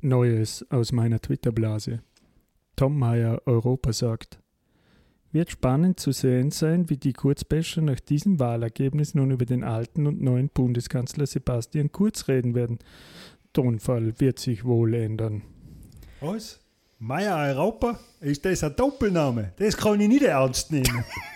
Neues aus meiner Twitter-Blase. Tom Meyer Europa sagt, wird spannend zu sehen sein, wie die Kurzbäscher nach diesem Wahlergebnis nun über den alten und neuen Bundeskanzler Sebastian Kurz reden werden. Tonfall wird sich wohl ändern. Was? Meier Europa? Ist das ein Doppelname? Das kann ich nicht ernst nehmen.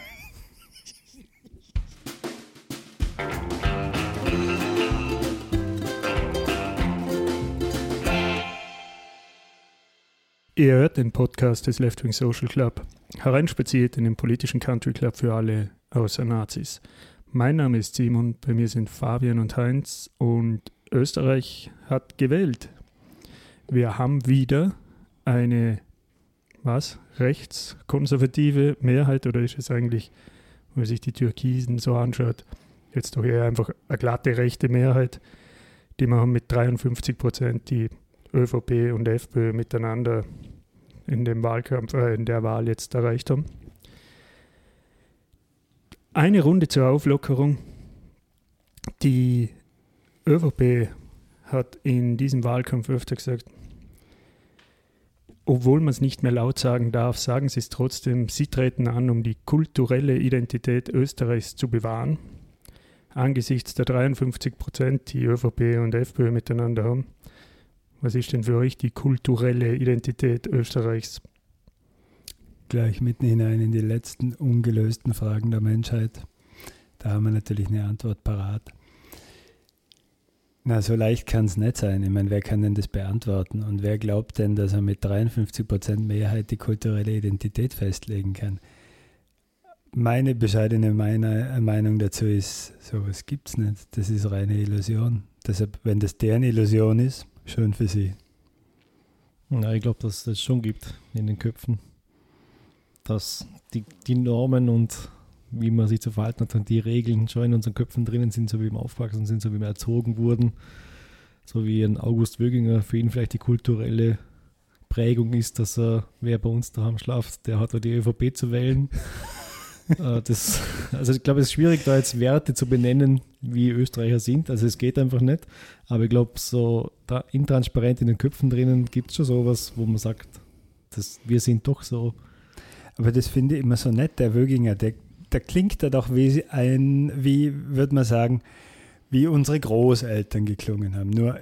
Ihr hört den Podcast des Left Wing Social Club, hereinspaziert in den politischen Country Club für alle außer Nazis. Mein Name ist Simon, bei mir sind Fabian und Heinz und Österreich hat gewählt. Wir haben wieder eine, was, rechtskonservative Mehrheit oder ist es eigentlich, wenn man sich die Türkisen so anschaut, jetzt doch eher einfach eine glatte rechte Mehrheit, die haben mit 53 Prozent die ÖVP und FPÖ miteinander in dem Wahlkampf, äh, in der Wahl jetzt erreicht haben. Eine Runde zur Auflockerung. Die ÖVP hat in diesem Wahlkampf öfter gesagt, obwohl man es nicht mehr laut sagen darf, sagen sie es trotzdem, sie treten an, um die kulturelle Identität Österreichs zu bewahren. Angesichts der 53 Prozent, die ÖVP und FPÖ miteinander haben, was ist denn für euch die kulturelle Identität Österreichs? Gleich mitten hinein in die letzten ungelösten Fragen der Menschheit. Da haben wir natürlich eine Antwort parat. Na, so leicht kann es nicht sein. Ich meine, wer kann denn das beantworten? Und wer glaubt denn, dass er mit 53 Prozent Mehrheit die kulturelle Identität festlegen kann? Meine bescheidene Meinung dazu ist, sowas gibt es nicht. Das ist reine Illusion. Deshalb, wenn das deren Illusion ist, Schön für Sie. Ja, ich glaube, dass es das schon gibt in den Köpfen. Dass die, die Normen und wie man sich zu verhalten hat und die Regeln schon in unseren Köpfen drinnen sind, so wie wir aufgewachsen sind, so wie wir erzogen wurden. So wie ein August Wöginger für ihn vielleicht die kulturelle Prägung ist, dass er, wer bei uns daheim schlaft, der hat die ÖVP zu wählen. Äh, das, also ich glaube, es ist schwierig, da jetzt Werte zu benennen, wie Österreicher sind. Also es geht einfach nicht. Aber ich glaube, so intransparent in den Köpfen drinnen gibt es schon sowas, wo man sagt, das, wir sind doch so. Aber das finde ich immer so nett, der Wöginger, der, der klingt da doch wie ein, wie würde man sagen, wie unsere Großeltern geklungen haben. Nur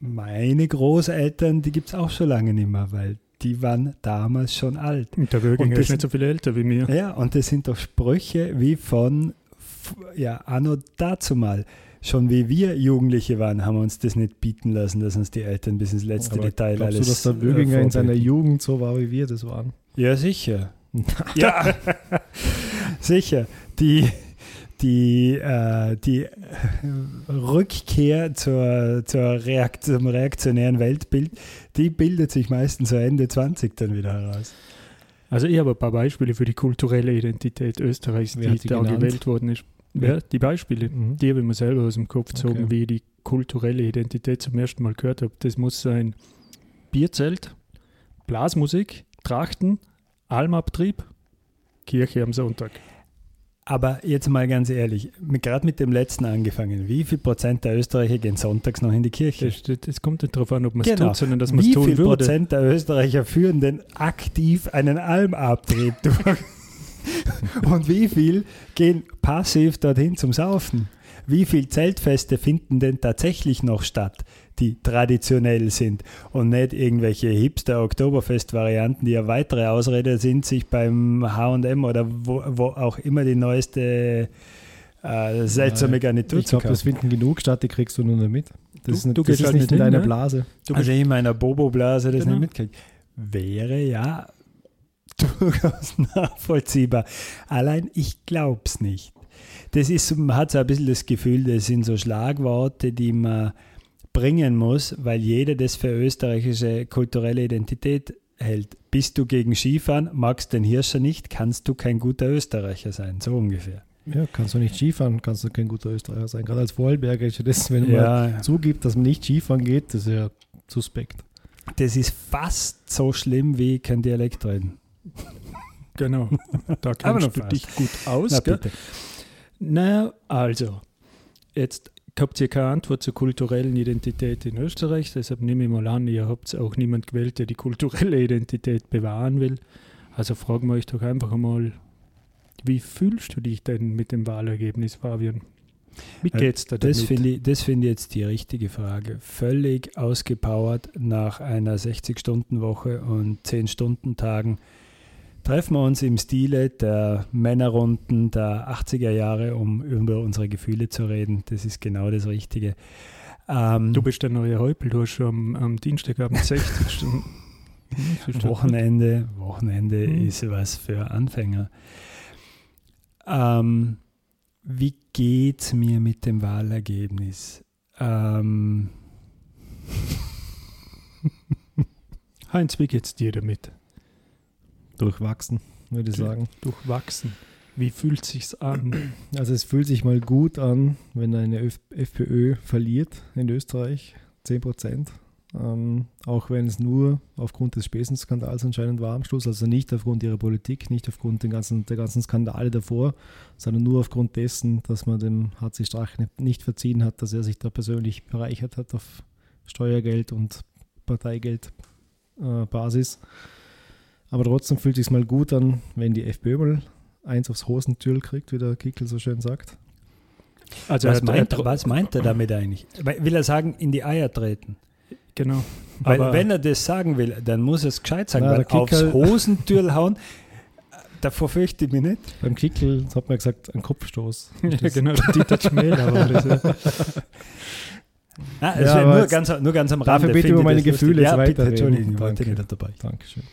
meine Großeltern, die gibt es auch schon lange nicht mehr, weil die waren damals schon alt. Und der Wöginger ist nicht so viel älter wie mir. Ja, und das sind doch Sprüche wie von, ja, anno dazu mal. Schon wie wir Jugendliche waren, haben wir uns das nicht bieten lassen, dass uns die Eltern bis ins letzte Aber Detail glaubst alles. du, dass der Wöginger äh, in seiner Jugend so war, wie wir das waren? Ja, sicher. ja, sicher. Die, die, äh, die Rückkehr zur, zur Reakt zum reaktionären Weltbild, die bildet sich meistens so Ende 20 dann wieder heraus. Also ich habe ein paar Beispiele für die kulturelle Identität Österreichs, Wer die, die da genannt? gewählt worden ist. Ja, die Beispiele, Mhm. die habe ich mir selber aus dem Kopf gezogen, Okay. wie ich die kulturelle Identität zum ersten Mal gehört habe. Das muss sein Bierzelt, Blasmusik, Trachten, Almabtrieb, Kirche am Sonntag. Aber jetzt mal ganz ehrlich, gerade mit dem letzten angefangen, wie viel Prozent der Österreicher gehen sonntags noch in die Kirche? Das, kommt nicht darauf an, ob man es Genau. tut, sondern dass man es Wie tun viel würde. Prozent der Österreicher führen denn aktiv einen Almabtrieb durch? Und wie viel gehen passiv dorthin zum Saufen? Wie viel Zeltfeste finden denn tatsächlich noch statt, die traditionell sind und nicht irgendwelche Hipster-Oktoberfest-Varianten, die eine weitere Ausrede sind, sich beim H&M oder wo, wo auch immer die neueste äh, seltsame Garnitur Ich zu glaube, das kaufen. finden genug statt, die kriegst du nur nicht mit. Das Du- ist nicht, du das gehst ist halt nicht in deiner ne? Blase. Du also ich in meiner Bobo-Blase das Genau. nicht mitkriegt. Wäre ja durchaus nachvollziehbar. Allein ich glaube es nicht. Das ist, man hat so ein bisschen das Gefühl, das sind so Schlagworte, die man bringen muss, weil jeder das für österreichische kulturelle Identität hält. Bist du gegen Skifahren, magst den Hirscher nicht, kannst du kein guter Österreicher sein. So ungefähr. Ja, kannst du nicht Skifahren, kannst du kein guter Österreicher sein. Gerade als Vorarlberger ist ja das, wenn man Ja, zugibt, dass man nicht Skifahren geht, das ist ja suspekt. das ist fast so schlimm wie kein Dialekt reden. Genau, da Aber kennst noch du fast. dich gut aus. Na gell? bitte. Naja, also, jetzt habt ihr keine Antwort zur kulturellen Identität in Österreich, deshalb nehme ich mal an, ihr habt auch niemand gewählt, der die kulturelle Identität bewahren will. Also fragen wir euch doch einfach einmal, wie fühlst du dich denn mit dem Wahlergebnis, Fabian? Wie Äh, geht's Das damit? finde ich, das finde ich jetzt die richtige Frage. Völlig ausgepowert nach einer 60-Stunden-Woche und 10-Stunden-Tagen treffen wir uns im Stile der Männerrunden der 80er Jahre, um über unsere Gefühle zu reden. Das ist genau das Richtige. Ähm, Du bist der neue Häupl, du hast schon am, am Dienstagabend 60 Stunden. Wochenende, Wochenende Mhm. ist was für Anfänger. Ähm, wie geht's mir mit dem Wahlergebnis? Ähm, Heinz, wie geht's dir damit? Durchwachsen, würde ich sagen. Durchwachsen. Wie fühlt sich's an? Also es fühlt sich mal gut an, wenn eine Öf FPÖ verliert in Österreich, 10 Prozent. Ähm, auch wenn es nur aufgrund des Spesenskandals anscheinend war am Schluss, also nicht aufgrund ihrer Politik, nicht aufgrund den ganzen, der ganzen Skandale davor, sondern nur aufgrund dessen, dass man dem HC Strache nicht verziehen hat, dass er sich da persönlich bereichert hat auf Steuergeld und Parteigeldbasis. Äh, Basis. Aber trotzdem fühlt es sich mal gut an, wenn die FPÖ mal eins aufs Hosentürl kriegt, wie der Kickel so schön sagt. Also was, er- meint, er- was meint er damit eigentlich? Will er sagen, in die Eier treten? Genau. Weil Aber- wenn er das sagen will, dann muss er es gescheit sagen, Na, weil aufs Hosentürl hauen, davor fürchte ich mich nicht. Beim Kickel, das hat man gesagt, ein Kopfstoß. ja, genau, der Dieter Schmäler war das. Ja. Ah, Ja, wäre aber nur, ganz, nur ganz am Rande. Dafür bitte über meine. Gefühle ja, jetzt bitte. Entschuldigung, Danke. nicht dabei. Dankeschön.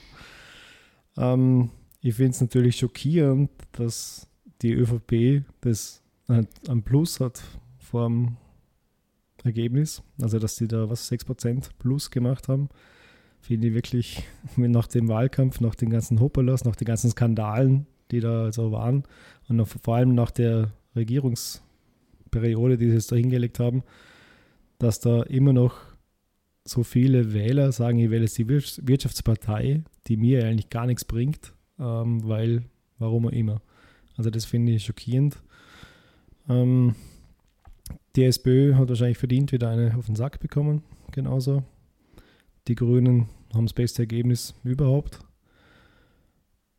Ähm, ich finde es natürlich schockierend, dass die ÖVP das halt am Plus hat vor dem Ergebnis. Also, dass die da was 6% Plus gemacht haben. Finde ich wirklich nach dem Wahlkampf, nach den ganzen Hoppalas, nach den ganzen Skandalen, die da also waren und noch, vor allem nach der Regierungsperiode, die sie jetzt da hingelegt haben, dass da immer noch so viele Wähler sagen, ich wähle jetzt die Wir- Wirtschaftspartei, die mir eigentlich gar nichts bringt, ähm, weil, warum auch immer. Also das finde ich schockierend. Ähm, die SPÖ hat wahrscheinlich verdient wieder eine auf den Sack bekommen, genauso. Die Grünen haben das beste Ergebnis überhaupt.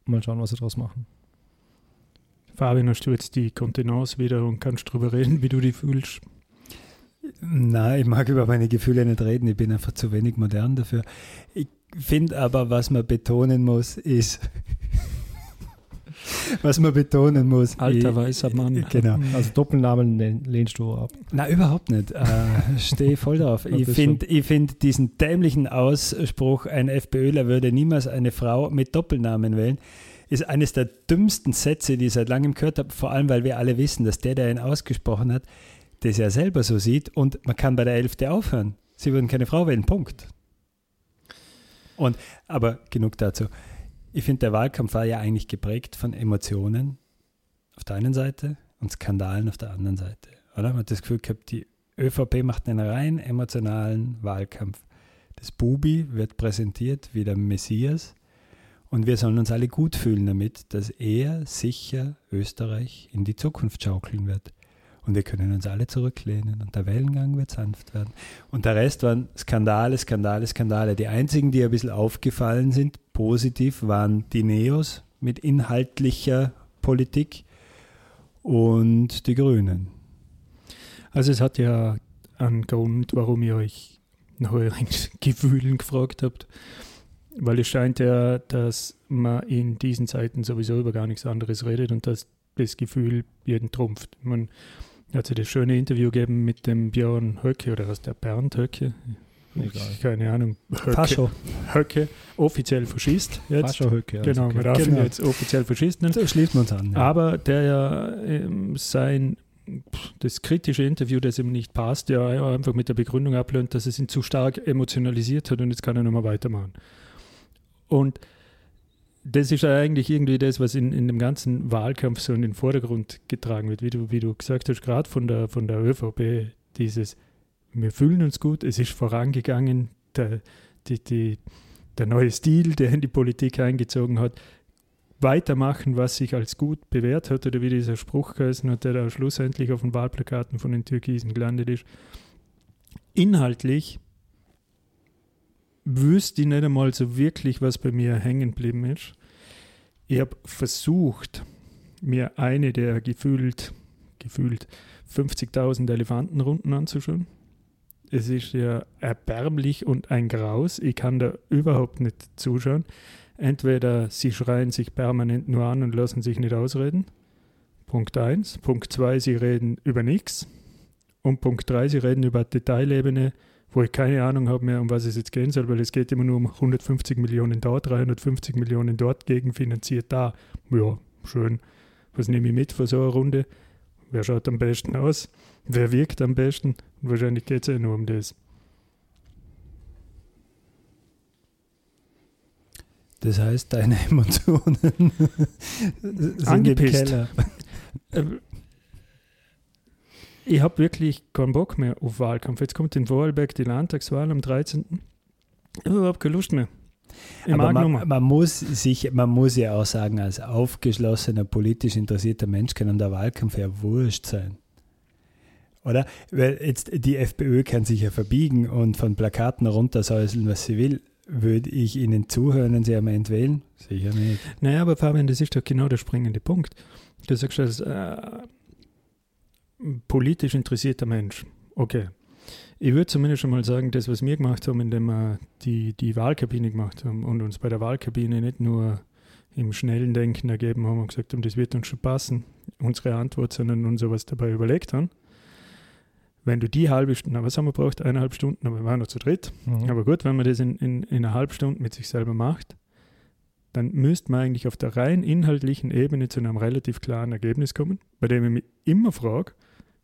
Mal schauen, was sie daraus machen. Fabian, hast du jetzt die Kontenance wieder und kannst drüber reden, wie du die fühlst? Nein, ich mag über meine Gefühle nicht reden. Ich bin einfach zu wenig modern dafür. Ich finde aber, was man betonen muss, ist, was man betonen muss. Alter ich, weißer Mann. Genau. Also Doppelnamen lehn- lehnst du ab. Na, überhaupt nicht. Äh, Stehe voll drauf. Ich finde ich find diesen dämlichen Ausspruch, ein FPÖler würde niemals eine Frau mit Doppelnamen wählen, ist eines der dümmsten Sätze, die ich seit langem gehört habe. Vor allem, weil wir alle wissen, dass der, der ihn ausgesprochen hat, das ja selber so sieht und man kann bei der Elfte aufhören. Sie würden keine Frau wählen, Punkt. Und, aber genug dazu. Ich finde, der Wahlkampf war ja eigentlich geprägt von Emotionen auf der einen Seite und Skandalen auf der anderen Seite. Oder? Man hat das Gefühl gehabt, die ÖVP macht einen rein emotionalen Wahlkampf. Das Bubi wird präsentiert wie der Messias und wir sollen uns alle gut fühlen damit, dass er sicher Österreich in die Zukunft schaukeln wird. Und wir können uns alle zurücklehnen und der Wellengang wird sanft werden. Und der Rest waren Skandale, Skandale, Skandale. Die einzigen, die ein bisschen aufgefallen sind, positiv, waren die Neos mit inhaltlicher Politik und die Grünen. Also es hat ja einen Grund, warum ihr euch nach euren Gefühlen gefragt habt. Weil es scheint ja, dass man in diesen Zeiten sowieso über gar nichts anderes redet und dass das Gefühl jeden trumpft. Man hat ja das schöne Interview gegeben mit dem Björn Höcke oder was der Bernd Höcke? Egal. Keine Ahnung. Höcke, Fascho. Höcke, offiziell Faschist jetzt. Fascho-Höcke. also Genau, okay. man darf Genau. jetzt offiziell Faschist nennen. So schließen wir uns an. Ja. Aber der ja ähm, sein das kritische Interview, das ihm nicht passt, ja einfach mit der Begründung ablehnt, dass es ihn zu stark emotionalisiert hat und jetzt kann er nochmal weitermachen. Und das ist ja eigentlich irgendwie das, was in, in dem ganzen Wahlkampf so in den Vordergrund getragen wird, wie du, wie du gesagt hast, gerade von der, von der ÖVP, dieses, wir fühlen uns gut, es ist vorangegangen, der, die, die, der neue Stil, der in die Politik eingezogen hat, weitermachen, was sich als gut bewährt hat oder wie dieser Spruch geheißen hat, der da schlussendlich auf den Wahlplakaten von den Türkisen gelandet ist. Inhaltlich wüsste ich nicht einmal so wirklich, was bei mir hängen geblieben ist. Ich habe versucht, mir eine der gefühlt, gefühlt 50.000 Elefantenrunden anzuschauen. Es ist ja erbärmlich und ein Graus. Ich kann da überhaupt nicht zuschauen. Entweder sie schreien sich permanent nur an und lassen sich nicht ausreden. Punkt 1. Punkt 2, sie reden über nichts. Und Punkt 3, sie reden über Detailebene, wo ich keine Ahnung habe mehr, um was es jetzt gehen soll, weil es geht immer nur um 150 Millionen dort, 350 Millionen dort, gegenfinanziert da. Ja, schön. Was nehme ich mit für so eine Runde? Wer schaut am besten aus? Wer wirkt am besten? Und wahrscheinlich geht es ja nur um das. Das heißt, deine Emotionen sind Angepisst. im Keller. Ich habe wirklich keinen Bock mehr auf Wahlkampf. Jetzt kommt in Vorarlberg die Landtagswahl am 13. Ich habe überhaupt keine Lust mehr. Ich Aber man, man, muss sich, man muss ja auch sagen, als aufgeschlossener, politisch interessierter Mensch kann der Wahlkampf ja wurscht sein. Oder? Weil jetzt die FPÖ kann sich ja verbiegen und von Plakaten runtersäuseln, was sie will. Würde ich ihnen zuhören, wenn sie am Ende wählen? Sicher nicht. Naja, aber Fabian, das ist doch genau der springende Punkt. Du sagst, als äh, politisch interessierter Mensch, okay. Ich würde zumindest schon mal sagen, das, was wir gemacht haben, indem wir die, die Wahlkabine gemacht haben und uns bei der Wahlkabine nicht nur im schnellen Denken ergeben haben und gesagt haben, das wird uns schon passen, unsere Antwort, sondern uns sowas dabei überlegt haben. Wenn du die halbe Stunde, na, was haben wir braucht? Eineinhalb Stunden, aber wir waren noch zu dritt. Mhm. Aber gut, wenn man das in, in, in einer halben Stunde mit sich selber macht, dann müsste man eigentlich auf der rein inhaltlichen Ebene zu einem relativ klaren Ergebnis kommen, bei dem ich mich immer frage,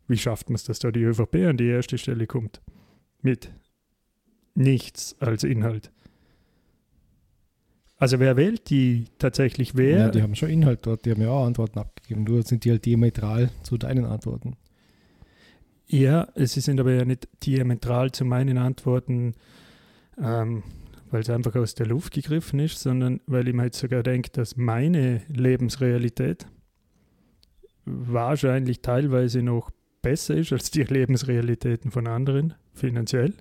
wie schafft man es, dass da die ÖVP an die erste Stelle kommt? Mit nichts als Inhalt. Also wer wählt die tatsächlich wer? Ja, die haben schon Inhalt dort, die haben ja auch Antworten abgegeben. Nur sind die halt diametral zu deinen Antworten. Ja, es sind aber ja nicht diametral zu meinen Antworten, ähm, weil es einfach aus der Luft gegriffen ist, sondern weil ich mir jetzt sogar denke, dass meine Lebensrealität wahrscheinlich teilweise noch besser ist als die Lebensrealitäten von anderen, finanziell.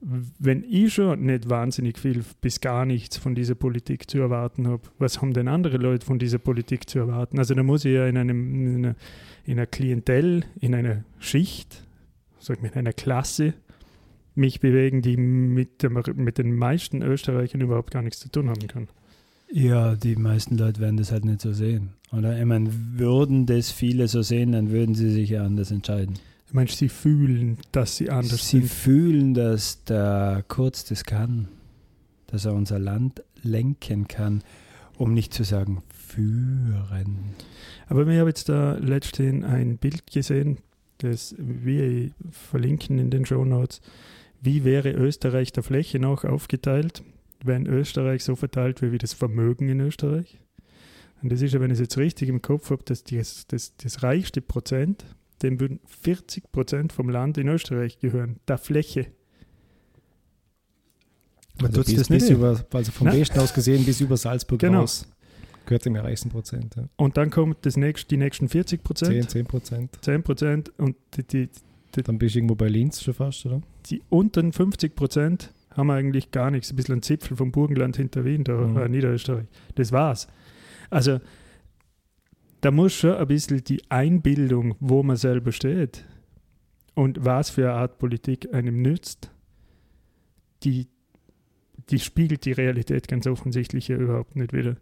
Wenn ich schon nicht wahnsinnig viel bis gar nichts von dieser Politik zu erwarten habe, was haben denn andere Leute von dieser Politik zu erwarten? Also da muss ich ja in, einem, in, einer, in einer Klientel, in einer Schicht, sag ich in einer Klasse mich bewegen, die mit, dem, mit den meisten Österreichern überhaupt gar nichts zu tun haben kann. Ja, die meisten Leute werden das halt nicht so sehen. Oder? Ich meine, würden das viele so sehen, dann würden sie sich ja anders entscheiden. Ich meine, sie fühlen, dass sie anders sie sind. fühlen, dass der Kurz das kann, dass er unser Land lenken kann, um nicht zu sagen führen. Aber wir haben jetzt da letztens ein Bild gesehen, das wir verlinken in den Show Notes. Wie wäre Österreich der Fläche noch aufgeteilt, wenn Österreich so verteilt wäre wie das Vermögen in Österreich? Und das ist ja, wenn ich es jetzt richtig im Kopf habe, dass das, das, das reichste Prozent, dem würden 40 Prozent vom Land in Österreich gehören, der Fläche. Man Also tut's bis, das nicht über, also vom. Westen aus gesehen bis über Salzburg Genau. raus. Gehört dem reichsten Prozent. Ja. Und dann kommt das nächste, die nächsten 40 10, Prozent, 10 Prozent. 10 Prozent und die, die, Dann bist du irgendwo bei Linz schon fast, oder? die unteren 50 Prozent haben eigentlich gar nichts. Ein bisschen ein Zipfel vom Burgenland hinter Wien, da Mhm. äh, Niederösterreich. Das war's. Also da muss schon ein bisschen die Einbildung, wo man selber steht und was für eine Art Politik einem nützt, die, die spiegelt die Realität ganz offensichtlich ja überhaupt nicht wieder.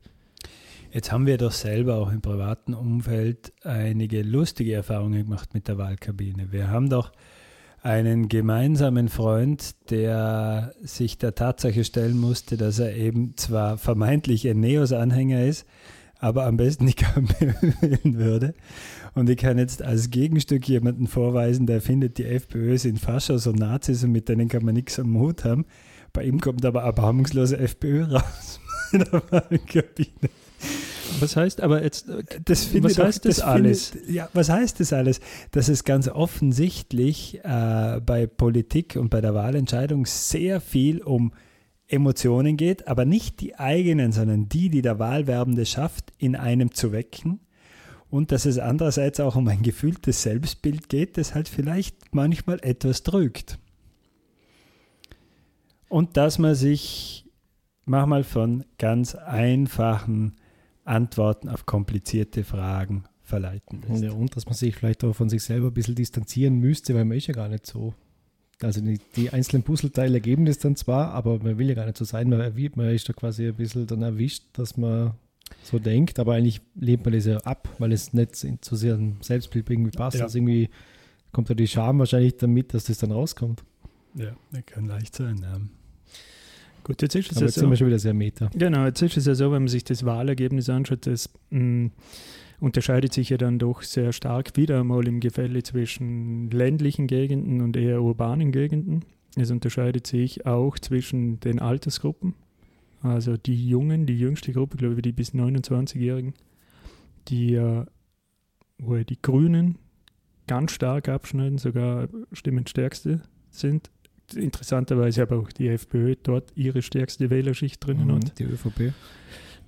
Jetzt haben wir doch selber auch im privaten Umfeld einige lustige Erfahrungen gemacht mit der Wahlkabine. Wir haben doch einen gemeinsamen Freund, der sich der Tatsache stellen musste, dass er eben zwar vermeintlich ein Neos-Anhänger ist, aber am besten die KPÖ wählen würde. Und ich kann jetzt als Gegenstück jemanden vorweisen, der findet, die FPÖ sind Faschos und Nazis und mit denen kann man nichts am Hut haben. Bei ihm kommt aber erbarmungslose FPÖ raus in der Wahlkabine. Was heißt aber jetzt, äh, Das finde was ich doch- heißt das, finde- alles? ja, was heißt das alles? Dass es ganz offensichtlich äh, bei Politik und bei der Wahlentscheidung sehr viel um Emotionen geht, aber nicht die eigenen, sondern die, die der Wahlwerbende schafft, in einem zu wecken. Und dass es andererseits auch um ein gefühltes Selbstbild geht, das halt vielleicht manchmal etwas drückt. Und dass man sich manchmal von ganz einfachen Antworten auf komplizierte Fragen verleiten lässt. Ja, und dass man sich vielleicht auch von sich selber ein bisschen distanzieren müsste, weil man ist ja gar nicht so. Also die, die einzelnen Puzzleteile ergeben das dann zwar, aber man will ja gar nicht so sein. Man, man ist da quasi ein bisschen dann erwischt, dass man so denkt, aber eigentlich lebt man das ja ab, weil es nicht zu sehr ein Selbstbild irgendwie passt. Ja. Also irgendwie kommt da die Scham wahrscheinlich damit, dass das dann rauskommt. Ja, das kann leicht sein. Ja. Gut, jetzt ist es aber ja jetzt so. sind wir schon wieder sehr meta. Genau, jetzt ist es ja so, wenn man sich das Wahlergebnis anschaut, das mh, mm, unterscheidet sich ja dann doch sehr stark wieder einmal im Gefälle zwischen ländlichen Gegenden und eher urbanen Gegenden. Es unterscheidet sich auch zwischen den Altersgruppen, also die Jungen, die jüngste Gruppe, glaube ich, die bis 29-Jährigen, die, äh, wo die Grünen ganz stark abschneiden, sogar Stimmenstärkste sind. Interessanterweise aber auch die FPÖ dort ihre stärkste Wählerschicht drinnen mhm, hat. Die ÖVP.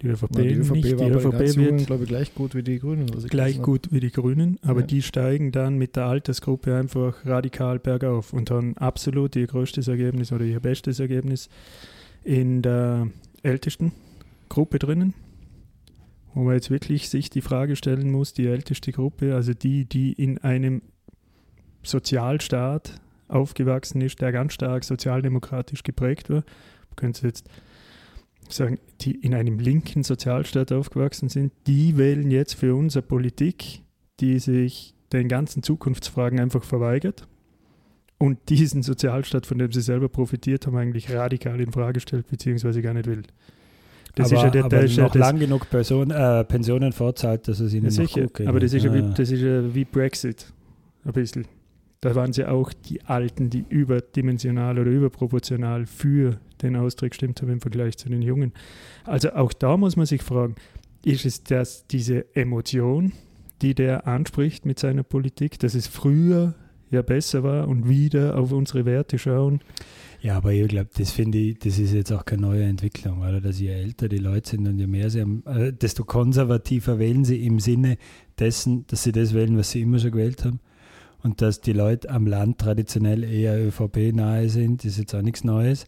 Die ÖVP, ja, die ÖVP nicht. Die ÖVP wird, glaube ich, gleich gut wie die Grünen. gleich gut wie die Grünen, aber ja. die steigen dann mit der Altersgruppe einfach radikal bergauf und haben absolut ihr größtes Ergebnis oder ihr bestes Ergebnis in der ältesten Gruppe drinnen, wo man jetzt wirklich sich die Frage stellen muss, die älteste Gruppe, also die, die in einem Sozialstaat aufgewachsen ist, der ganz stark sozialdemokratisch geprägt war, man könnte jetzt sagen, die in einem linken Sozialstaat aufgewachsen sind, die wählen jetzt für unsere Politik, die sich den ganzen Zukunftsfragen einfach verweigert und diesen Sozialstaat, von dem sie selber profitiert haben, eigentlich radikal in Frage stellt, beziehungsweise gar nicht will. Das aber, ist ja der, aber der noch lang genug Person, äh, Pensionen vorzahlt, dass es ihnen noch sicher, gut geht. Aber das ist, ja. wie, das ist ja wie Brexit, ein bisschen. Da waren sie auch die Alten, die überdimensional oder überproportional für den Austritt gestimmt haben im Vergleich zu den Jungen. Also auch da muss man sich fragen, ist es das, diese Emotion, die der anspricht mit seiner Politik, dass es früher ja besser war und wieder auf unsere Werte schauen? Ja, aber ich glaube, das finde ich, das ist jetzt auch keine neue Entwicklung, oder? Dass je älter die Leute sind und je mehr sie haben, äh, desto konservativer wählen sie im Sinne dessen, dass sie das wählen, was sie immer schon gewählt haben und dass die Leute am Land traditionell eher ÖVP-nahe sind, ist jetzt auch nichts Neues.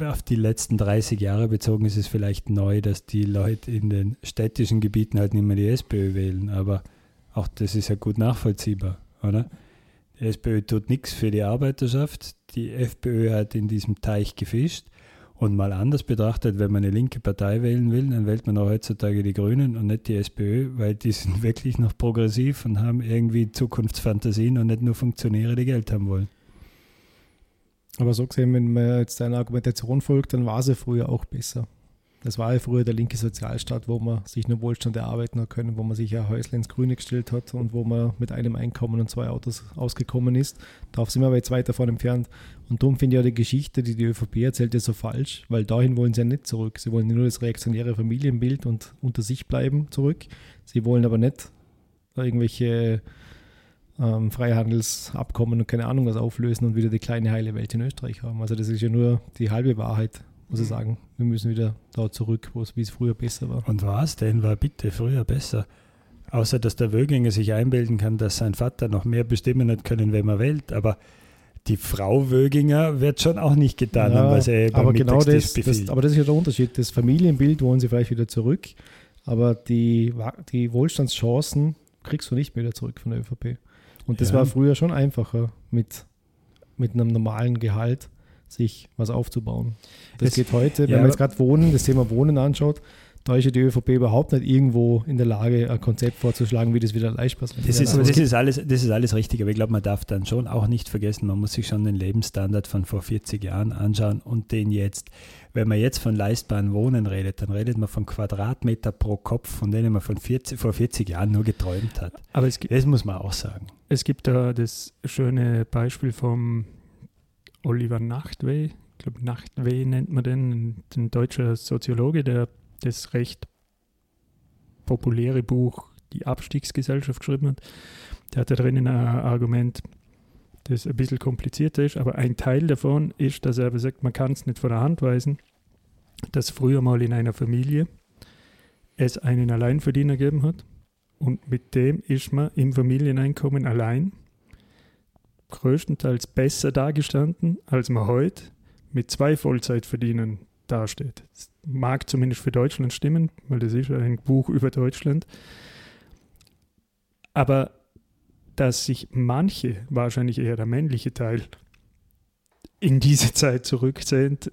Auf die letzten 30 Jahre bezogen ist es vielleicht neu, dass die Leute in den städtischen Gebieten halt nicht mehr die SPÖ wählen, aber auch das ist ja gut nachvollziehbar, oder? Die SPÖ tut nichts für die Arbeiterschaft, die FPÖ hat in diesem Teich gefischt und mal anders betrachtet, wenn man eine linke Partei wählen will, dann wählt man auch heutzutage die Grünen und nicht die SPÖ, weil die sind wirklich noch progressiv und haben irgendwie Zukunftsfantasien und nicht nur Funktionäre, die Geld haben wollen. Aber so gesehen, wenn man jetzt deiner Argumentation folgt, dann war sie früher auch besser. Das war ja früher der linke Sozialstaat, wo man sich nur Wohlstand erarbeiten hat können, wo man sich ja Häusle ins Grüne gestellt hat und wo man mit einem Einkommen und zwei Autos ausgekommen ist. Darauf sind wir aber jetzt weit davon entfernt. Und darum finde ich ja die Geschichte, die die ÖVP erzählt, ja so falsch, weil dahin wollen sie ja nicht zurück. Sie wollen nur das reaktionäre Familienbild und unter sich bleiben zurück. Sie wollen aber nicht irgendwelche ähm, Freihandelsabkommen und keine Ahnung was auflösen und wieder die kleine heile Welt in Österreich haben. Also das ist ja nur die halbe Wahrheit muss ich sagen. Wir müssen wieder da zurück, wo es wie es früher besser war. Und was denn war bitte früher besser? Außer dass der Wöginger sich einbilden kann, dass sein Vater noch mehr bestimmen hat können, wenn man wählt. Aber die Frau Wöginger wird schon auch nicht getan ja, haben, was er aber genau das, das, Aber das ist ja der Unterschied. Das Familienbild wollen sie vielleicht wieder zurück, aber die, die Wohlstandschancen kriegst du nicht mehr wieder zurück von der ÖVP. Und das ja. war früher schon einfacher mit, mit einem normalen Gehalt sich was aufzubauen. Das es, geht heute, wenn ja, man jetzt gerade Wohnen, das Thema Wohnen anschaut, da ist ja die ÖVP überhaupt nicht irgendwo in der Lage, ein Konzept vorzuschlagen, wie das wieder leistbar ist. Das ist, das ist, alles, das ist alles richtig, aber ich glaube, man darf dann schon auch nicht vergessen, man muss sich schon den Lebensstandard von vor 40 Jahren anschauen und den jetzt. Wenn man jetzt von leistbaren Wohnen redet, dann redet man von Quadratmeter pro Kopf, von denen man von 40, vor 40 Jahren nur geträumt hat. Aber es gibt, das muss man auch sagen. Es gibt da das schöne Beispiel vom Oliver Nachtwey, ich glaube Nachtwey nennt man den, ein deutscher Soziologe, der das recht populäre Buch Die Abstiegsgesellschaft geschrieben hat. Der hat da drinnen ein Argument, das ein bisschen komplizierter ist, aber ein Teil davon ist, dass er aber sagt, man kann es nicht von der Hand weisen, dass früher mal in einer Familie es einen Alleinverdiener gegeben hat und mit dem ist man im Familieneinkommen allein größtenteils besser dargestanden, als man heute mit zwei Vollzeitverdienern dasteht. Das mag zumindest für Deutschland stimmen, weil das ist ein Buch über Deutschland. Aber dass sich manche, wahrscheinlich eher der männliche Teil, in diese Zeit zurücksehnt,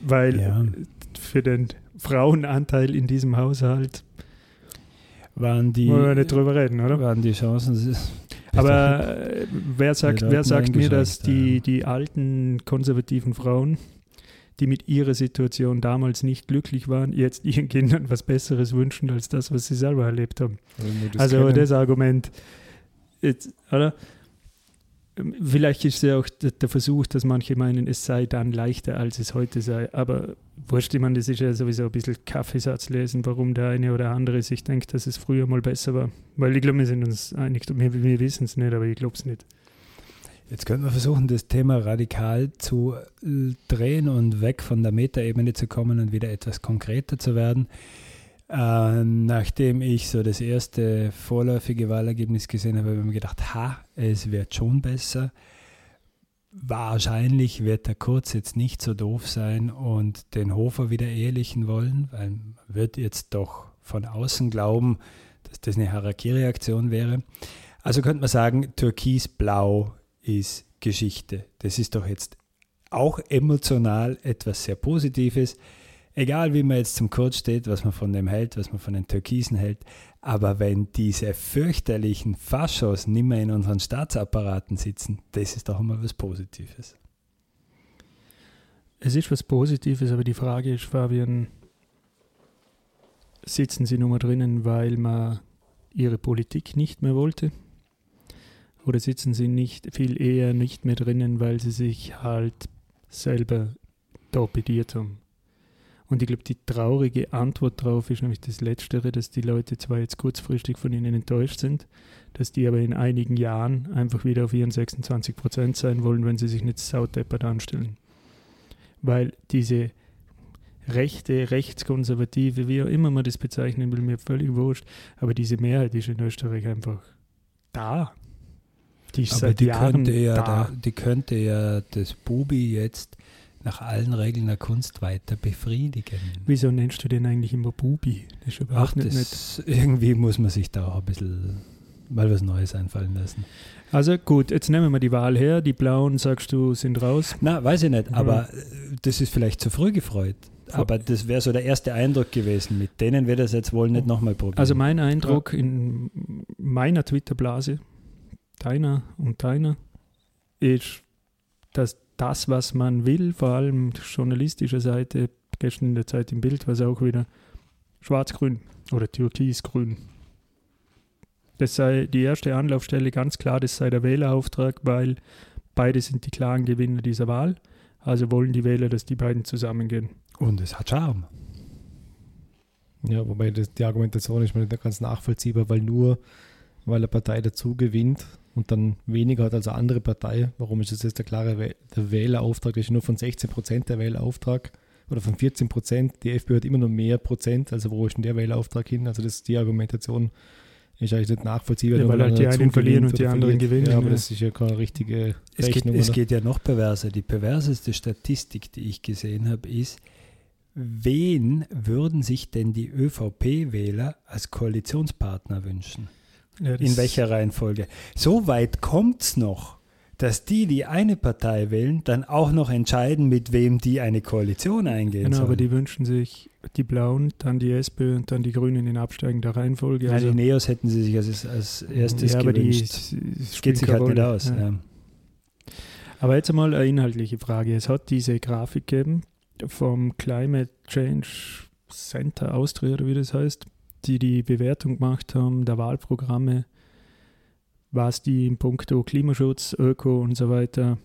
weil Ja. für den Frauenanteil in diesem Haushalt Waren die, wollen wir nicht drüber reden, oder? waren die Chancen. Aber äh, wer sagt, wer sagt mir, dass die, die alten konservativen Frauen, die mit ihrer Situation damals nicht glücklich waren, jetzt ihren Kindern was Besseres wünschen als das, was sie selber erlebt haben? also das das Argument, jetzt, oder? Vielleicht ist ja auch der, Versuch, dass manche meinen, es sei dann leichter, als es heute sei. Aber wurscht, ich meine, das ist ja sowieso ein bisschen Kaffeesatz lesen, warum der eine oder andere sich denkt, dass es früher mal besser war. Weil ich glaube, wir sind uns einig, wir, wir wissen es nicht, aber ich glaube es nicht. Jetzt könnten wir versuchen, das Thema radikal zu äh, drehen und weg von der Metaebene zu kommen und wieder etwas konkreter zu werden. Äh, nachdem ich so das erste vorläufige Wahlergebnis gesehen habe, habe ich mir gedacht, ha, es wird schon besser. Wahrscheinlich wird der Kurz jetzt nicht so doof sein und den Hofer wieder ehelichen wollen, weil man wird jetzt doch von außen glauben, dass das eine Harakiri-Aktion wäre. Also könnte man sagen, Türkis-Blau ist Geschichte. Das ist doch jetzt auch emotional etwas sehr Positives. Egal wie man jetzt zum Kurz steht, was man von dem hält, was man von den Türkisen hält, aber wenn diese fürchterlichen Faschos nicht mehr in unseren Staatsapparaten sitzen, das ist doch immer was Positives. Es ist was Positives, aber die Frage ist, Fabian, sitzen sie nur mal drinnen, weil man ihre Politik nicht mehr wollte? Oder sitzen sie nicht viel eher nicht mehr drinnen, weil sie sich halt selber torpediert haben? Und ich glaube, die traurige Antwort darauf ist nämlich das Letztere, dass die Leute zwar jetzt kurzfristig von ihnen enttäuscht sind, dass die aber in einigen Jahren einfach wieder auf ihren 26 Prozent sein wollen, wenn sie sich nicht saudeppert anstellen. Weil diese rechte, rechtskonservative, wie auch immer man das bezeichnen will, mir völlig wurscht, aber diese Mehrheit ist in Österreich einfach da. Die ist Aber seit die Jahren könnte, ja da. da, die könnte ja das Bubi jetzt nach allen Regeln der Kunst weiter befriedigen. Wieso nennst du den eigentlich immer Bubi? Das ist Ach, überhaupt nicht nett. das, irgendwie muss man sich da auch ein bisschen mal was Neues einfallen lassen. Also gut, jetzt nehmen wir die Wahl her. Die Blauen, sagst du, sind raus. Na, weiß ich nicht, Mhm. aber äh, das ist vielleicht zu früh gefreut. Aber das wäre so der erste Eindruck gewesen. Mit denen wird es jetzt wohl nicht nochmal probieren. Also mein Eindruck in meiner Twitter-Blase, deiner und deiner, ist, dass das, was man will, vor allem journalistischer Seite, gestern in der Zeit im Bild war es auch wieder schwarz-grün oder türkis-grün. Das sei die erste Anlaufstelle, ganz klar, das sei der Wählerauftrag, weil beide sind die klaren Gewinner dieser Wahl. Also wollen die Wähler, dass die beiden zusammengehen. Und es hat Charme. Ja, wobei das, die Argumentation ist mir nicht ganz nachvollziehbar, weil nur weil eine Partei dazu gewinnt und dann weniger hat als eine andere Partei, warum ist das jetzt der klare Wäh- der Wählerauftrag? Das ist nur von 16 Prozent der Wählerauftrag oder von 14 Prozent. Die FPÖ hat immer nur mehr Prozent, also wo ist denn der Wählerauftrag hin? Also das die Argumentation ist eigentlich nicht nachvollziehbar. Ja, weil halt die einen verlieren und die anderen gewinnen, Ja, aber ja. das ist ja keine richtige Es geht, Rechnung. es oder? geht ja noch perverser. Die perverseste Statistik, die ich gesehen habe, ist, wen würden sich denn die ÖVP-Wähler als Koalitionspartner wünschen? Ja, In welcher Reihenfolge? So weit kommt es noch, dass die, die eine Partei wählen, dann auch noch entscheiden, mit wem die eine Koalition eingehen Genau, aber sollen. die wünschen sich die Blauen, dann die SPÖ und dann die Grünen in absteigender Reihenfolge. ja, Also, die Neos hätten sie sich als, als erstes ja, aber die gewünscht. s- Geht sich halt nicht aus. Ja. Ja. Aber jetzt einmal eine inhaltliche Frage. Es hat diese Grafik gegeben vom Climate Change Center Austria oder wie das heißt, die die Bewertung gemacht haben der Wahlprogramme, was die in puncto Klimaschutz, Öko und so weiter,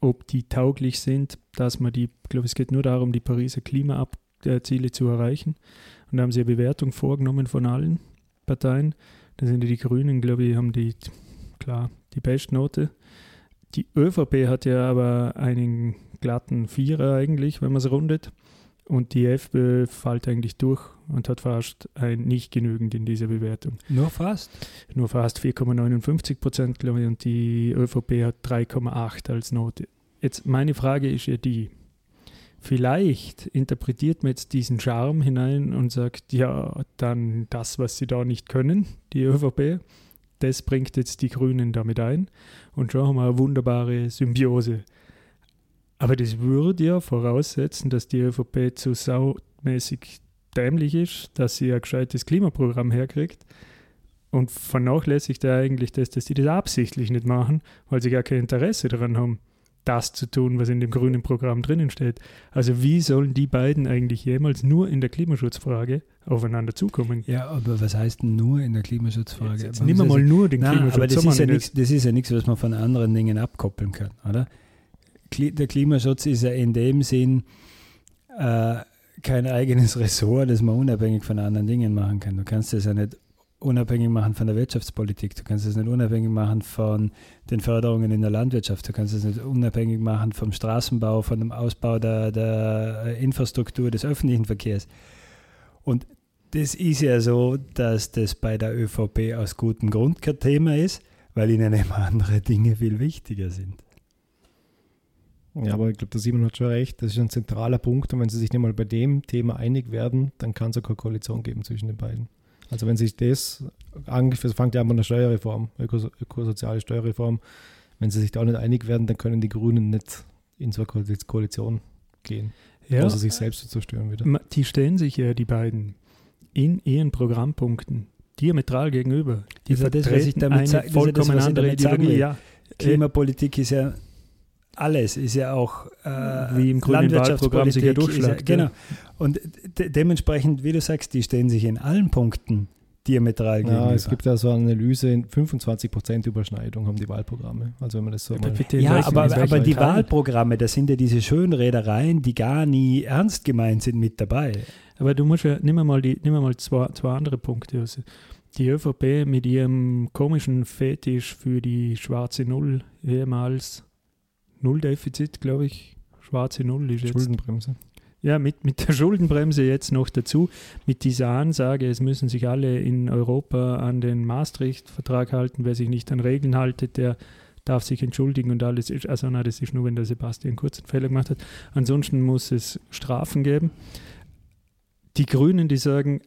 ob die tauglich sind, dass man die, ich glaube, es geht nur darum, die Pariser Klimaziele zu erreichen. Und da haben sie eine Bewertung vorgenommen von allen Parteien. Da sind die Grünen, glaube ich, haben die, klar, die Bestnote. Die ÖVP hat ja aber einen glatten Vierer eigentlich, wenn man es rundet. Und die FPÖ fällt eigentlich durch und hat fast ein nicht genügend in dieser Bewertung. Nur fast? Nur fast 4,59 Prozent, glaube ich, und die ÖVP hat 3,8 als Note. Jetzt meine Frage ist ja die, vielleicht interpretiert man jetzt diesen Charme hinein und sagt, ja, dann das, was sie da nicht können, die ÖVP, das bringt jetzt die Grünen damit ein und schon haben wir eine wunderbare Symbiose. Aber das würde ja voraussetzen, dass die ÖVP zu saumäßig dämlich ist, dass sie ein gescheites Klimaprogramm herkriegt und vernachlässigt er eigentlich das, dass die das absichtlich nicht machen, weil sie gar kein Interesse daran haben, das zu tun, was in dem grünen Programm drinnen steht. Also wie sollen die beiden eigentlich jemals nur in der Klimaschutzfrage aufeinander zukommen? Ja, aber was heißt denn nur in der Klimaschutzfrage? Jetzt, jetzt nehmen wir mal nur den Nein, Klimaschutz. aber das ist, ja nichts, das ist ja nichts, was man von anderen Dingen abkoppeln kann, oder? Der Klimaschutz ist ja in dem Sinn äh, kein eigenes Ressort, das man unabhängig von anderen Dingen machen kann. Du kannst das ja nicht unabhängig machen von der Wirtschaftspolitik, du kannst es nicht unabhängig machen von den Förderungen in der Landwirtschaft, du kannst es nicht unabhängig machen vom Straßenbau, von dem Ausbau der, der Infrastruktur des öffentlichen Verkehrs. Und das ist ja so, dass das bei der ÖVP aus gutem Grund kein Thema ist, weil ihnen eben andere Dinge viel wichtiger sind. Ja, aber ich glaube, der Simon hat schon recht. Das ist ein zentraler Punkt. Und wenn sie sich nicht mal bei dem Thema einig werden, dann kann es auch keine Koalition geben zwischen den beiden. Also wenn sich das, das fängt ja an mit einer Steuerreform, ökos ökosoziale Steuerreform, wenn sie sich da nicht einig werden, dann können die Grünen nicht in so eine Ko- Koalition gehen, Ja, außer sich selbst zu zerstören wieder. Die stehen sich ja, die beiden, in ihren Programmpunkten diametral gegenüber. Die Das ja das, was ich vertreten damit eine sa- das ist ja das, vollkommen was ich andere Ideologie. will. Ja, Klimapolitik ist ja alles, ist ja auch äh, Wie im Wahlprogramm sich ja durchschlägt, Ja, genau. Und de dementsprechend, wie du sagst, die stehen sich in allen Punkten diametral Ja, gegenüber. es gibt ja so eine Analyse, in 25% Überschneidung haben die Wahlprogramme. Also wenn man das so mal... Ja, welchen- aber, aber die? Wahlprogramme, das sind ja diese Schönredereien, die gar nie ernst gemeint sind mit dabei. Aber du musst ja, nimm mal, die, nimm mal zwei, zwei andere Punkte. Also die ÖVP mit ihrem komischen Fetisch für die schwarze Null, ehemals Nulldefizit, glaube ich. Schwarze Null ist jetzt. Schuldenbremse. Ja, mit, mit der Schuldenbremse jetzt noch dazu, mit dieser Ansage, es müssen sich alle in Europa an den Maastricht-Vertrag halten. Wer sich nicht an Regeln haltet, der darf sich entschuldigen und alles. Ist, also, nein, das ist nur, wenn der Sebastian kurz einen Fehler gemacht hat. Ansonsten muss es Strafen geben. Die Grünen, die sagen,